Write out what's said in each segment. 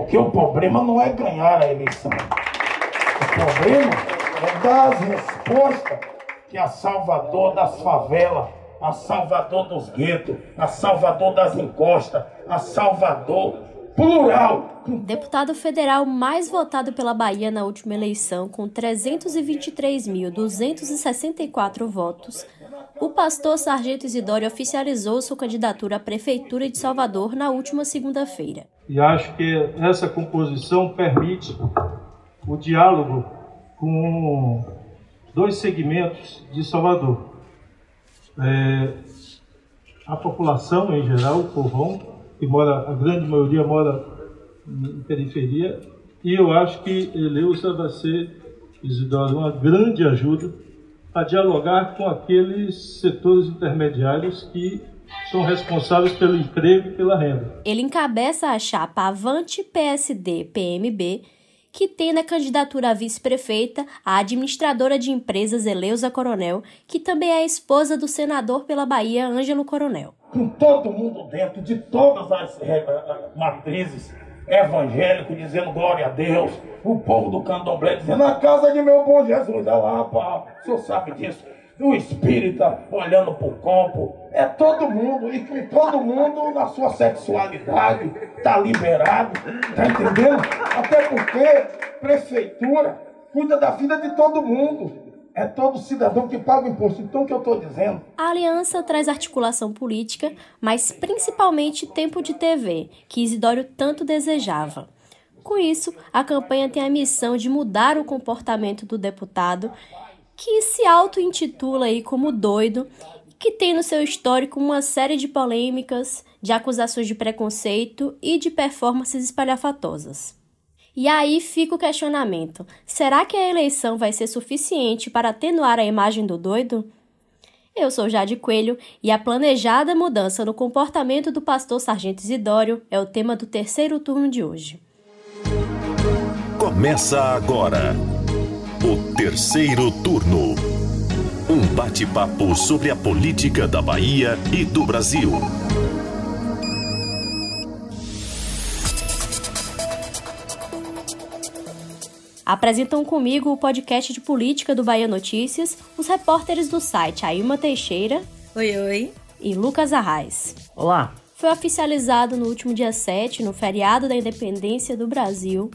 Porque o problema não é ganhar a eleição. O problema é dar as respostas que a Salvador das favelas, a Salvador dos guetos, a Salvador das encostas, a Salvador plural. Deputado federal mais votado pela Bahia na última eleição, com 323.264 votos, o pastor Sargento Isidório oficializou sua candidatura à Prefeitura de Salvador na última segunda-feira. E acho que essa composição permite o diálogo com dois segmentos de Salvador. É, a população em geral, o povão, que mora, a grande maioria mora em periferia, e eu acho que Eleusa vai ser, Isidoro, uma grande ajuda a dialogar com aqueles setores intermediários que são responsáveis pelo emprego e pela renda. Ele encabeça a chapa Avante PSD PMB que tem na candidatura a vice-prefeita a administradora de empresas Eleusa Coronel, que também é esposa do senador pela Bahia, Ângelo Coronel. Com todo mundo dentro, de todas as é, matrizes evangélicas, dizendo glória a Deus, o povo do candomblé dizendo a casa de meu bom Jesus, olha lá, pá, o senhor sabe disso o espírita olhando para o campo. É todo mundo, e todo mundo na sua sexualidade está liberado, tá entendendo? Até porque prefeitura cuida da vida de todo mundo. É todo cidadão que paga o imposto. Então, o que eu estou dizendo? A aliança traz articulação política, mas principalmente tempo de TV, que Isidório tanto desejava. Com isso, a campanha tem a missão de mudar o comportamento do deputado que se auto-intitula aí como doido que tem no seu histórico uma série de polêmicas, de acusações de preconceito e de performances espalhafatosas. E aí fica o questionamento: será que a eleição vai ser suficiente para atenuar a imagem do doido? Eu sou Jade Coelho e a planejada mudança no comportamento do pastor Sargento Isidório é o tema do terceiro turno de hoje. Começa agora o terceiro turno. Um bate-papo sobre a política da Bahia e do Brasil. Apresentam comigo o podcast de política do Bahia Notícias os repórteres do site Ailma Teixeira. Oi, oi. E Lucas Arraes. Olá. Foi oficializado no último dia 7, no feriado da independência do Brasil,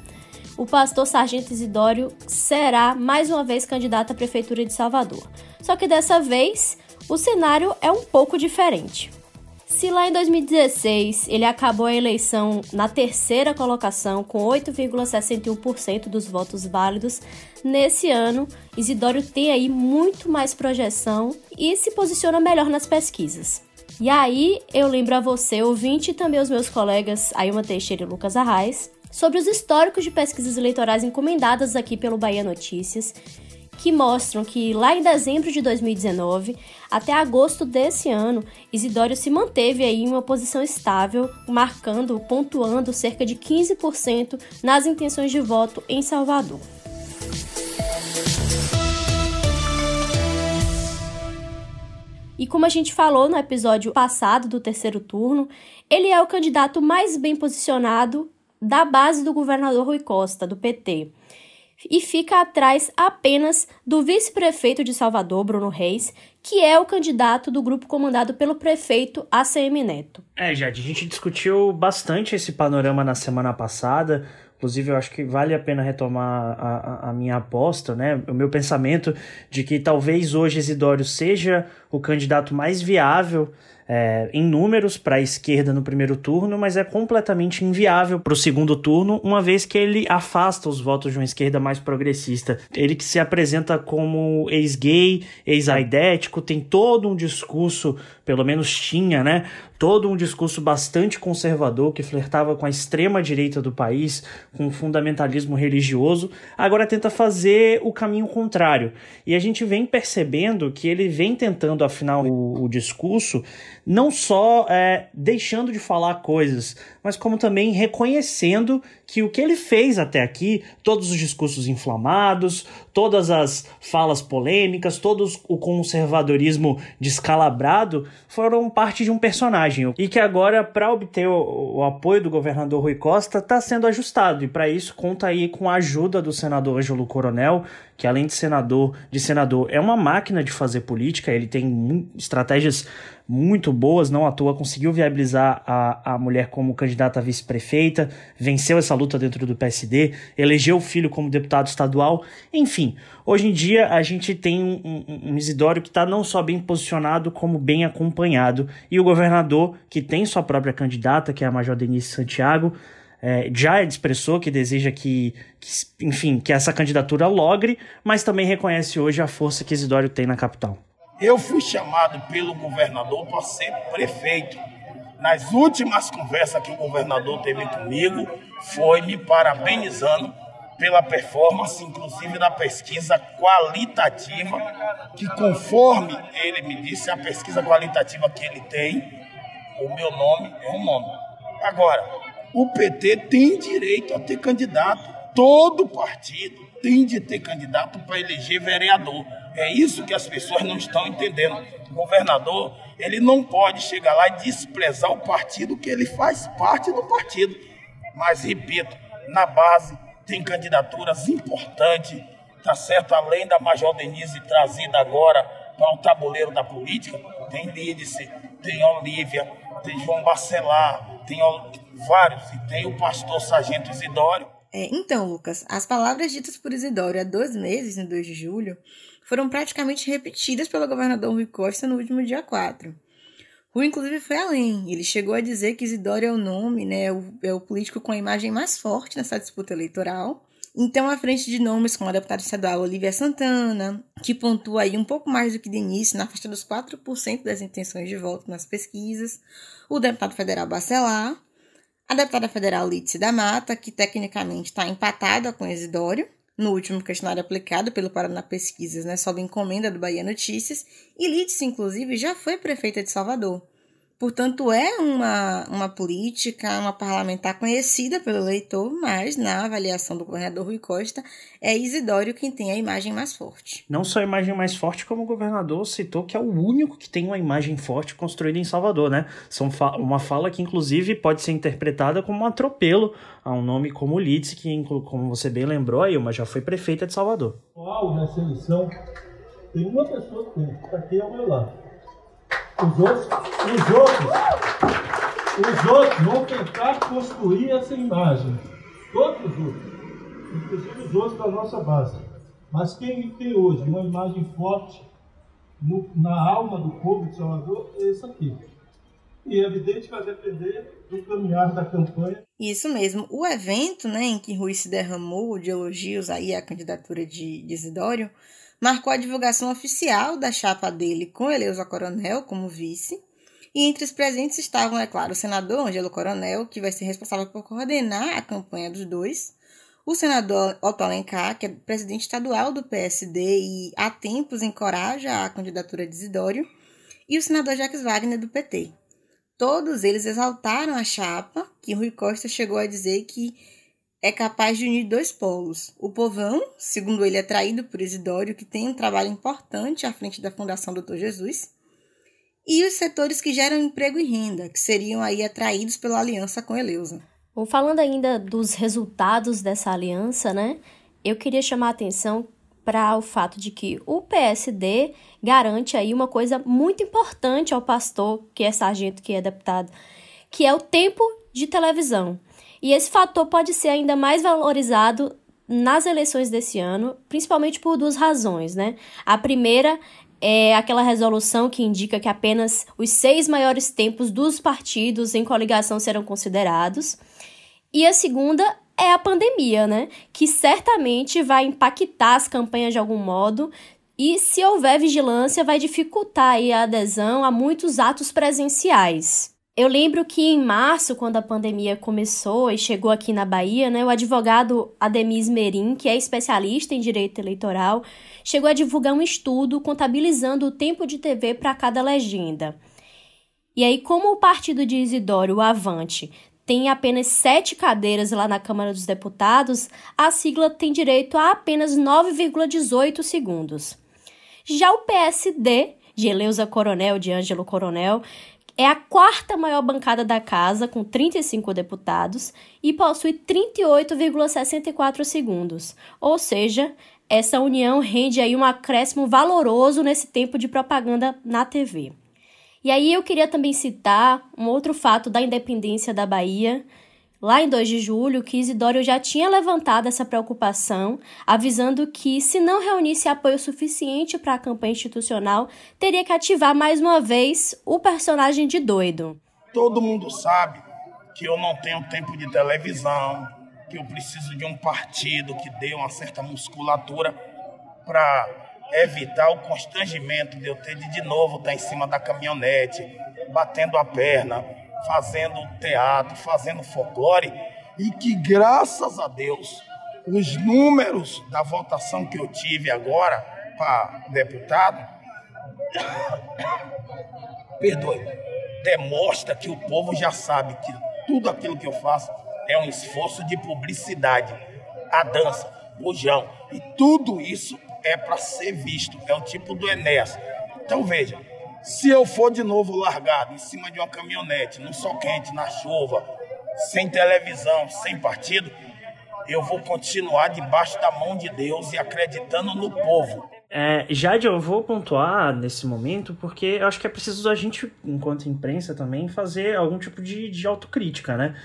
o pastor Sargento Isidório será mais uma vez candidato à Prefeitura de Salvador. Só que dessa vez o cenário é um pouco diferente. Se lá em 2016 ele acabou a eleição na terceira colocação com 8,61% dos votos válidos, nesse ano Isidório tem aí muito mais projeção e se posiciona melhor nas pesquisas. E aí eu lembro a você, ouvinte, e também os meus colegas Ailma Teixeira e Lucas Arraes, sobre os históricos de pesquisas eleitorais encomendadas aqui pelo Bahia Notícias, que mostram que lá em dezembro de 2019 até agosto desse ano, Isidório se manteve aí em uma posição estável, marcando, pontuando cerca de 15% nas intenções de voto em Salvador. E como a gente falou no episódio passado do terceiro turno, ele é o candidato mais bem posicionado da base do governador Rui Costa, do PT, e fica atrás apenas do vice-prefeito de Salvador, Bruno Reis, que é o candidato do grupo comandado pelo prefeito ACM Neto. É, Jade, a gente discutiu bastante esse panorama na semana passada. Inclusive, eu acho que vale a pena retomar a, a, minha aposta, né? O meu pensamento de que talvez hoje Isidório seja o candidato mais viável é, em números para a esquerda no primeiro turno, mas é completamente inviável para o segundo turno, uma vez que ele afasta os votos de uma esquerda mais progressista. Ele que se apresenta como ex-gay, ex-aidético, tem todo um discurso, pelo menos tinha, né? Todo um discurso bastante conservador que flertava com a extrema direita do país, com o fundamentalismo religioso, agora tenta fazer o caminho contrário. E a gente vem percebendo que ele vem tentando afinar o, o discurso, não só é, deixando de falar coisas, mas como também reconhecendo que o que ele fez até aqui, todos os discursos inflamados, todas as falas polêmicas, todo o conservadorismo descalabrado foram parte de um personagem. E que agora, para obter o, apoio do governador Rui Costa, está sendo ajustado. E para isso conta aí com a ajuda do senador Ângelo Coronel, que além de senador, de senador, é uma máquina de fazer política, ele tem estratégias muito boas, não à toa conseguiu viabilizar a, a mulher como candidata a vice-prefeita, venceu essa luta dentro do PSD, elegeu o filho como deputado estadual, enfim. Hoje em dia a gente tem um, um, um Isidório que está não só bem posicionado, como bem acompanhado, e o governador, que tem sua própria candidata, que é a Major Denise Santiago, é, já expressou que deseja que, que, enfim, que essa candidatura logre, mas também reconhece hoje a força que Isidório tem na capital. Eu fui chamado pelo governador para ser prefeito. Nas últimas conversas que o governador teve comigo, foi me parabenizando pela performance, inclusive da pesquisa qualitativa, que conforme ele me disse, a pesquisa qualitativa que ele tem, o meu nome é um nome. Agora, o PT tem direito a ter candidato. Todo partido tem de ter candidato para eleger vereador. É isso que as pessoas não estão entendendo. O governador, ele não pode chegar lá e desprezar o partido que ele faz parte do partido. Mas, repito, na base tem candidaturas importantes, tá certo? Além da Major Denise trazida agora para o tabuleiro da política, tem Lídice, tem Olívia, tem João Bacelar, tem vários, e tem o pastor Sargento Isidório. É, então, Lucas, as palavras ditas por Isidório há dois meses, no 2 de julho, foram praticamente repetidas pelo governador Rui Costa no último dia 4. Rui, inclusive, foi além. Ele chegou a dizer que Isidoro é o nome, né, é o, é o político com a imagem mais forte nessa disputa eleitoral. Então, à frente de nomes como a deputada estadual Olivia Santana, que pontua aí um pouco mais do que Denise, na faixa dos 4% das intenções de voto nas pesquisas, o deputado federal Bacelar, a deputada federal Lídice da Mata, que tecnicamente está empatada com Isidório, no último questionário aplicado pelo Paraná Pesquisas, né, sob encomenda do Bahia Notícias, e Lídice, inclusive, já foi prefeita de Salvador. Portanto, é uma, uma política, uma parlamentar conhecida pelo eleitor, mas na avaliação do governador Rui Costa, é Isidório quem tem a imagem mais forte. Não só a imagem mais forte, como o governador citou que é o único que tem uma imagem forte construída em Salvador, né? São fa uma fala que, inclusive, pode ser interpretada como um atropelo a um nome como Lídice, que, como você bem lembrou, aí, uma já foi prefeita de Salvador. Uau, nessa eleição, tem uma pessoa que tem, está aqui ao meu lado os outros, os outros, os outros vão tentar construir essa imagem. Todos os outros, inclusive os outros da nossa base. Mas quem tem hoje uma imagem forte no, na alma do povo de Salvador é esse aqui. E é evidente que vai depender do caminhar da campanha. Isso mesmo. O evento né, em que Rui se derramou de elogios aí à candidatura de, de marcou a divulgação oficial da chapa dele com Eleusa Coronel como vice. E entre os presentes estavam, é claro, o senador Angelo Coronel, que vai ser responsável por coordenar a campanha dos dois, o senador Otto Alencar, que é presidente estadual do PSD e há tempos encoraja a candidatura de Isidório, e o senador Jacques Wagner, do PT. Todos eles exaltaram a chapa, que Rui Costa chegou a dizer que é capaz de unir dois polos. O povão, segundo ele, é traído por Isidório, que tem um trabalho importante à frente da Fundação Doutor Jesus, e os setores que geram emprego e renda, que seriam aí atraídos pela aliança com Eleusa. Bom, falando ainda dos resultados dessa aliança, né? Eu queria chamar a atenção para o fato de que o PSD garante aí uma coisa muito importante ao pastor, que é sargento, que é deputado, que é o tempo de televisão. E esse fator pode ser ainda mais valorizado nas eleições desse ano, principalmente por duas razões, né? A primeira é aquela resolução que indica que apenas os seis maiores tempos dos partidos em coligação serão considerados. E a segunda é a pandemia, né? Que certamente vai impactar as campanhas de algum modo. E se houver vigilância, vai dificultar a adesão a muitos atos presenciais. Eu lembro que em março, quando a pandemia começou e chegou aqui na Bahia, né, o advogado Ademir Merim, que é especialista em direito eleitoral, chegou a divulgar um estudo contabilizando o tempo de TV para cada legenda. E aí, como o partido de Isidório, o Avante, tem apenas sete cadeiras lá na Câmara dos Deputados, a sigla tem direito a apenas 9,18 segundos. Já o PSD, de Eleusa Coronel, de Ângelo Coronel, é a quarta maior bancada da casa, com 35 deputados, e possui 38,64 segundos. Ou seja, essa união rende aí um acréscimo valoroso nesse tempo de propaganda na TV. E aí eu queria também citar um outro fato da independência da Bahia. Lá em 2 de julho, que Isidório já tinha levantado essa preocupação, avisando que, se não reunisse apoio suficiente para a campanha institucional, teria que ativar mais uma vez o personagem de doido. Todo mundo sabe que eu não tenho tempo de televisão, que eu preciso de um partido que dê uma certa musculatura para evitar o constrangimento de eu ter de de novo estar em cima da caminhonete, batendo a perna, fazendo teatro, fazendo folclore, e que graças a Deus os números da votação que eu tive agora para deputado, perdoe, demonstra que o povo já sabe que tudo aquilo que eu faço é um esforço de publicidade. A dança, o jão, e tudo isso é para ser visto, é o tipo do Enéas. Então veja, se eu for de novo largado em cima de uma caminhonete, no sol quente, na chuva, sem televisão, sem partido, eu vou continuar debaixo da mão de Deus e acreditando no povo. É, Jade, eu vou pontuar nesse momento porque eu acho que é preciso a gente, enquanto imprensa também, fazer algum tipo de, de autocrítica, né?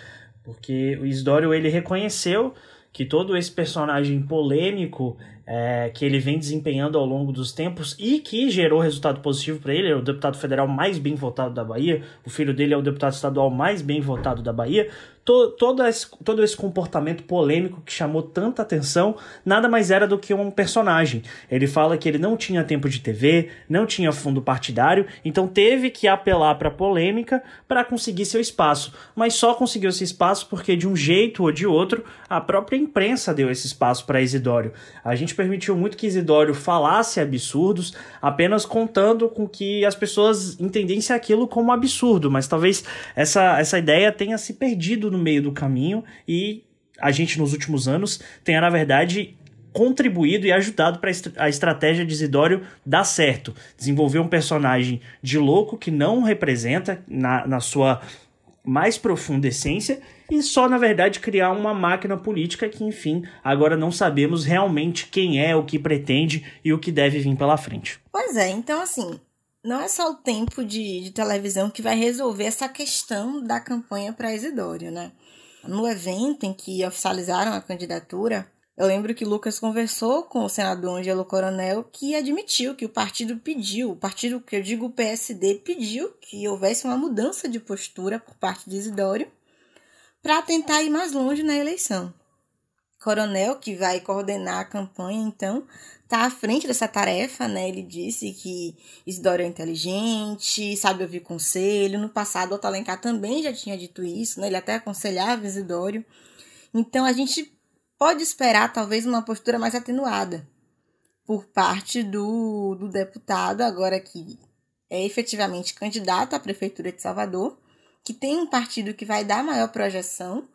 Porque o Isidório, ele reconheceu que todo esse personagem polêmico é, que ele vem desempenhando ao longo dos tempos e que gerou resultado positivo para ele. é o deputado federal mais bem votado da Bahia, o filho dele é o deputado estadual mais bem votado da Bahia to, todo, esse, todo esse comportamento polêmico que chamou tanta atenção nada mais era do que um personagem. Ele fala que ele não tinha tempo de TV, não tinha fundo partidário, então teve que apelar para polêmica para conseguir seu espaço. Mas só conseguiu esse espaço porque, de um jeito ou de outro, a própria imprensa deu esse espaço para Isidório. A gente permitiu muito que Isidório falasse absurdos, apenas contando com que as pessoas entendessem aquilo como absurdo, mas talvez essa, essa ideia tenha se perdido no meio do caminho e a gente nos últimos anos tenha, na verdade, contribuído e ajudado para a estratégia de Isidório dar certo. Desenvolver um personagem de louco que não representa na, na sua mais profunda essência e só, na verdade, criar uma máquina política que, enfim, agora não sabemos realmente quem é, o que pretende e o que deve vir pela frente. Pois é, então assim, não é só o tempo de, de televisão que vai resolver essa questão da campanha para Isidório, né? No evento em que oficializaram a candidatura, eu lembro que Lucas conversou com o senador Angelo Coronel, que admitiu que o partido pediu, o partido que eu digo o PSD pediu que houvesse uma mudança de postura por parte de Isidório para tentar ir mais longe na eleição. Coronel, que vai coordenar a campanha, então, está à frente dessa tarefa, né? Ele disse que Isidoro é inteligente, sabe ouvir conselho. No passado, o Alencar também já tinha dito isso, né? Ele até aconselhava Isidoro. Então, a gente pode esperar, talvez, uma postura mais atenuada por parte do, do deputado, agora que é efetivamente candidato à Prefeitura de Salvador, que tem um partido que vai dar maior projeção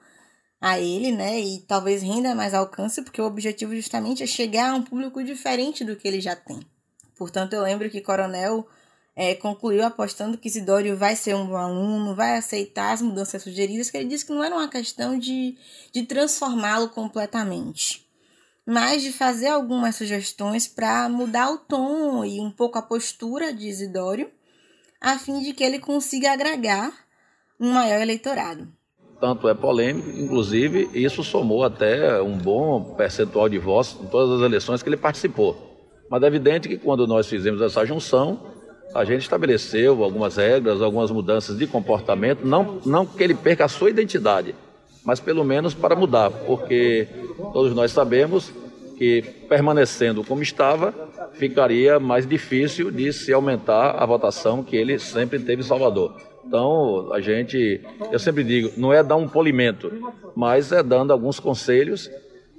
a ele, né? E talvez renda mais alcance, porque o objetivo justamente é chegar a um público diferente do que ele já tem. Portanto, eu lembro que Coronel é, concluiu apostando que Isidório vai ser um bom aluno, vai aceitar as mudanças sugeridas, que ele disse que não era uma questão de, de transformá-lo completamente, mas de fazer algumas sugestões para mudar o tom e um pouco a postura de Isidório, a fim de que ele consiga agregar um maior eleitorado tanto é polêmico, inclusive isso somou até um bom percentual de votos em todas as eleições que ele participou. Mas é evidente que quando nós fizemos essa junção, a gente estabeleceu algumas regras, algumas mudanças de comportamento, não, não que ele perca a sua identidade, mas pelo menos para mudar, porque todos nós sabemos que permanecendo como estava, ficaria mais difícil de se aumentar a votação que ele sempre teve em Salvador. Então, a gente, eu sempre digo, não é dar um polimento, mas é dando alguns conselhos.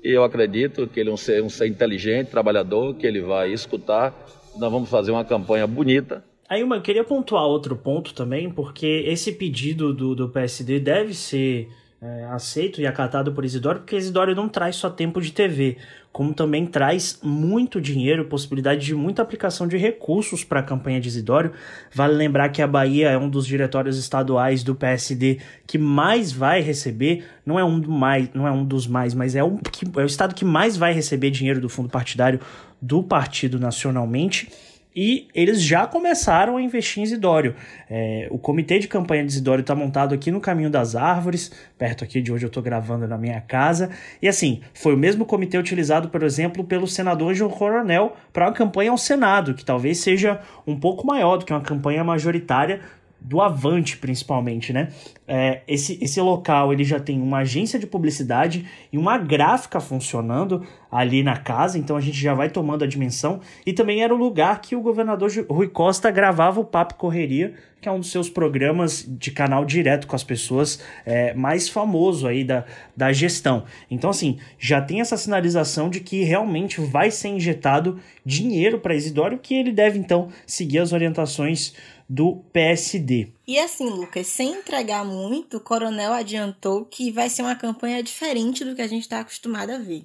E eu acredito que ele é um ser, um ser inteligente, trabalhador, que ele vai escutar. Nós vamos fazer uma campanha bonita Aí, eu queria pontuar outro ponto também, porque esse pedido do, do PSD deve ser é, aceito e acatado por Isidoro, porque Isidoro não traz só tempo de TV, como também traz muito dinheiro, possibilidade de muita aplicação de recursos para a campanha de Isidoro. Vale lembrar que a Bahia é um dos diretórios estaduais do PSD que mais vai receber, não é um, do mais, não é um dos mais, mas é, um, que, é o estado que mais vai receber dinheiro do fundo partidário do partido nacionalmente e eles já começaram a investir em Isidório. É, o comitê de campanha de Isidório está montado aqui no Caminho das Árvores, perto aqui de onde eu estou gravando na minha casa. E assim, foi o mesmo comitê utilizado, por exemplo, pelo senador João Coronel para uma campanha ao Senado, que talvez seja um pouco maior do que uma campanha majoritária do Avante, principalmente, né? É, esse, esse local ele já tem uma agência de publicidade e uma gráfica funcionando ali na casa, então a gente já vai tomando a dimensão. E também era o lugar que o governador Rui Costa gravava o Papo Correria, que é um dos seus programas de canal direto com as pessoas é, mais famoso aí da, da gestão. Então, assim, já tem essa sinalização de que realmente vai ser injetado dinheiro para Isidório, que ele deve então seguir as orientações do PSD. E assim, Lucas, sem entregar muito, o Coronel adiantou que vai ser uma campanha diferente do que a gente está acostumado a ver.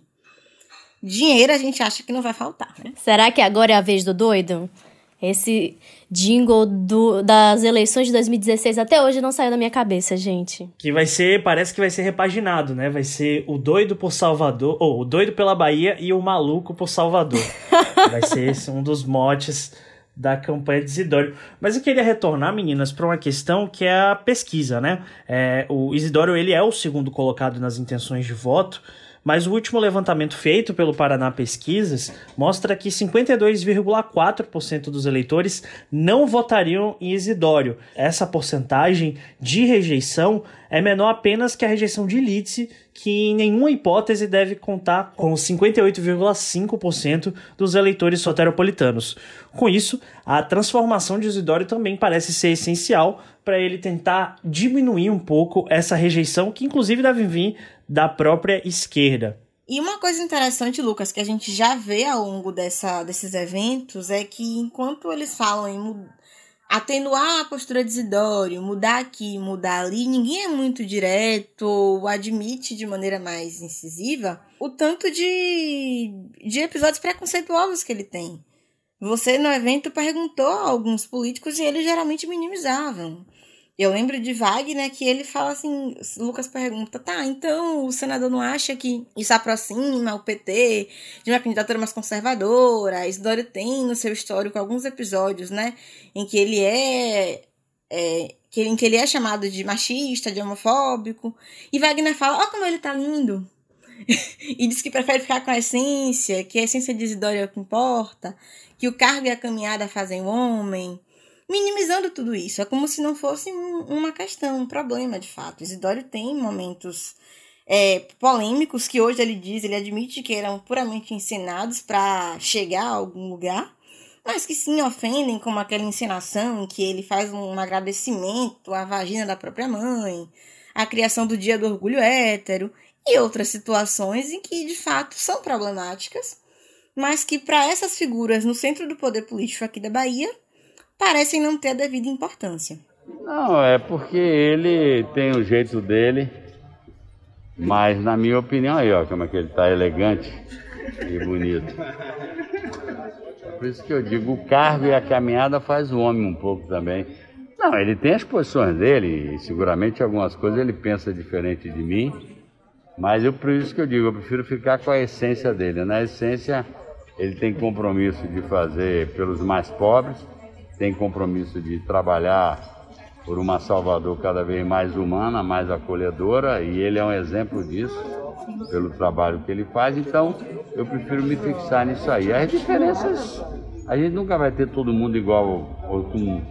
Dinheiro a gente acha que não vai faltar, né? Será que agora é a vez do doido? Esse jingle do, das eleições de 2016 até hoje não saiu da minha cabeça, gente. Que vai ser, parece que vai ser repaginado, né? Vai ser o doido por Salvador, ou o doido pela Bahia e o maluco por Salvador. vai ser esse um dos motes da campanha de Isidório. Mas eu queria retornar, meninas, para uma questão que é a pesquisa, né? É, o Isidório ele é o segundo colocado nas intenções de voto, mas o último levantamento feito pelo Paraná Pesquisas mostra que 52,4% dos eleitores não votariam em Isidório. Essa porcentagem de rejeição é menor apenas que a rejeição de Lídice, que em nenhuma hipótese deve contar com 58,5% dos eleitores soteropolitanos. Com isso, a transformação de Isidório também parece ser essencial para ele tentar diminuir um pouco essa rejeição, que inclusive deve vir da própria esquerda. E uma coisa interessante, Lucas, que a gente já vê ao longo dessa, desses eventos é que enquanto eles falam em atenuar a postura de Isidório, mudar aqui, mudar ali, ninguém é muito direto ou admite de maneira mais incisiva o tanto de, de episódios preconceituosos que ele tem. Você no evento perguntou a alguns políticos e eles geralmente minimizavam. Eu lembro de Wagner que ele fala assim, Lucas pergunta, tá, então o senador não acha que isso aproxima o PT de uma candidatura mais conservadora? Isidoro tem no seu histórico alguns episódios, né, em que ele é, é que, em que ele é chamado de machista, de homofóbico, e Wagner fala, ó como ele tá lindo, e diz que prefere ficar com a essência, que a essência de Isidoro é o que importa, que o cargo e a caminhada fazem o homem, minimizando tudo isso. É como se não fosse uma questão, um problema de fato. Isidório tem momentos é, polêmicos que hoje ele diz, ele admite que eram puramente ensinados para chegar a algum lugar, mas que sim ofendem, como aquela encenação em que ele faz um agradecimento à vagina da própria mãe, a criação do dia do orgulho hétero e outras situações em que de fato são problemáticas, mas que para essas figuras no centro do poder político aqui da Bahia parecem não ter a devida importância. Não, é porque ele tem o jeito dele, mas na minha opinião aí, ó, como é que ele tá elegante e bonito. Por isso que eu digo, o cargo e a caminhada faz o homem um pouco também. Não, ele tem as posições dele, e seguramente algumas coisas ele pensa diferente de mim, mas eu, por isso que eu digo, eu prefiro ficar com a essência dele. Na essência, ele tem compromisso de fazer pelos mais pobres, tem compromisso de trabalhar por uma Salvador cada vez mais humana, mais acolhedora, e ele é um exemplo disso, pelo trabalho que ele faz, então eu prefiro me fixar nisso aí. As diferenças, a gente nunca vai ter todo mundo igual, ou com,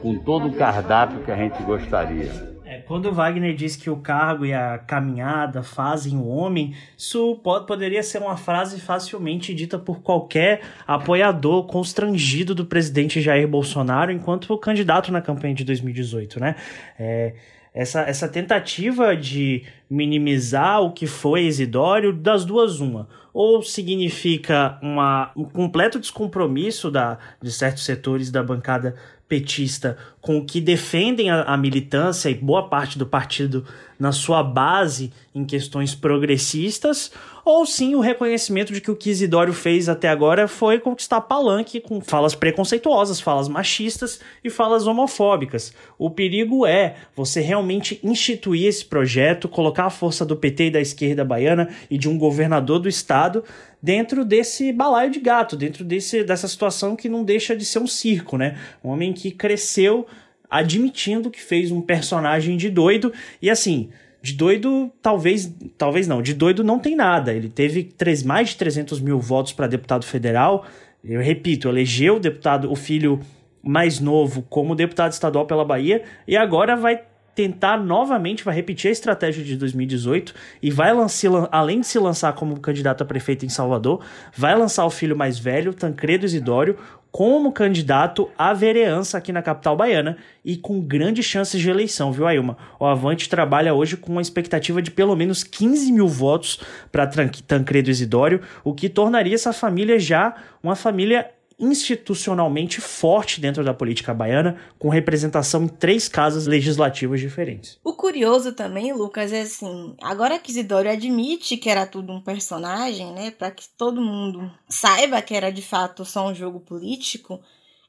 com todo o cardápio que a gente gostaria. É, quando Wagner diz que o cargo e a caminhada fazem o homem, isso pode, poderia ser uma frase facilmente dita por qualquer apoiador constrangido do presidente Jair Bolsonaro enquanto candidato na campanha de 2018, né? É, essa, essa tentativa de minimizar o que foi Isidório, das duas, uma. Ou significa uma, um completo descompromisso da, de certos setores da bancada petista com o que defendem a, a, militância e boa parte do partido na sua base em questões progressistas, ou sim o reconhecimento de que o que Isidório fez até agora foi conquistar palanque com falas preconceituosas, falas machistas e falas homofóbicas. O perigo é você realmente instituir esse projeto, colocar a força do PT e da esquerda baiana e de um governador do estado dentro desse balaio de gato, dentro desse, dessa situação que não deixa de ser um circo, né? Um homem que cresceu admitindo que fez um personagem de doido e assim de doido, talvez, talvez não. De doido não tem nada. Ele teve três, mais de 300 mil votos para deputado federal. Eu repito, elegeu o deputado, o filho mais novo como deputado estadual pela Bahia e agora vai tentar novamente, vai repetir a estratégia de 2018 e vai lançar, além de se lançar como candidato a prefeito em Salvador, vai lançar o filho mais velho, Tancredo Isidório, como candidato à vereança aqui na capital baiana e com grandes chances de eleição, viu, Ailma? O Avante trabalha hoje com uma expectativa de pelo menos 15 mil votos para Tancredo Isidório, o que tornaria essa família já uma família institucionalmente forte dentro da política baiana, com representação em três casas legislativas diferentes. O curioso também, Lucas, é assim, agora que Isidório admite que era tudo um personagem, né, para que todo mundo saiba que era de fato só um jogo político,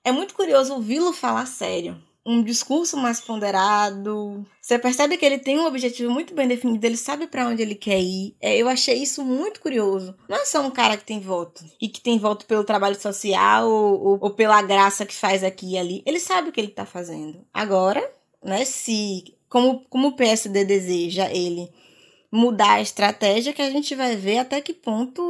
é muito curioso ouvi-lo falar sério um discurso mais ponderado. Você percebe que ele tem um objetivo muito bem definido, ele sabe para onde ele quer ir. É, eu achei isso muito curioso. Não é só um cara que tem voto e que tem voto pelo trabalho social ou, ou, ou pela graça que faz aqui e ali. Ele sabe o que ele tá fazendo. Agora, né, se como, como o PSD deseja ele mudar a estratégia, que a gente vai ver até que ponto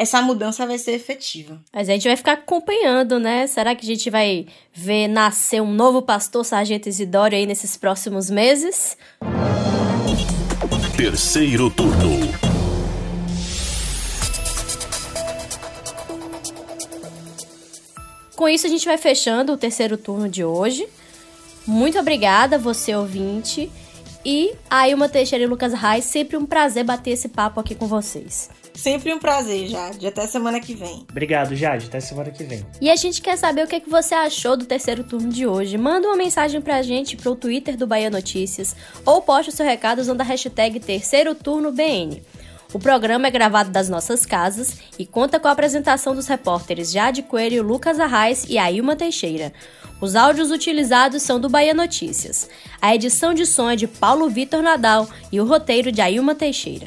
essa mudança vai ser efetiva. Mas a gente vai ficar acompanhando, né? Será que a gente vai ver nascer um novo pastor Sargento Isidório aí nesses próximos meses? Terceiro turno. Com isso, a gente vai fechando o terceiro turno de hoje. Muito obrigada, você ouvinte. E a Ilma Teixeira e Lucas Reis, sempre um prazer bater esse papo aqui com vocês. Sempre um prazer, Jade. Até semana que vem. Obrigado, Jade. Até semana que vem. E a gente quer saber o que, é que você achou do terceiro turno de hoje. Manda uma mensagem pra gente pro Twitter do Bahia Notícias ou poste o seu recado usando a hashtag Terceiro Turno BN. O programa é gravado das nossas casas e conta com a apresentação dos repórteres Jade Coelho, Lucas Arraes e Ailma Teixeira. Os áudios utilizados são do Bahia Notícias. A edição de som é de Paulo Vitor Nadal e o roteiro de Ailma Teixeira.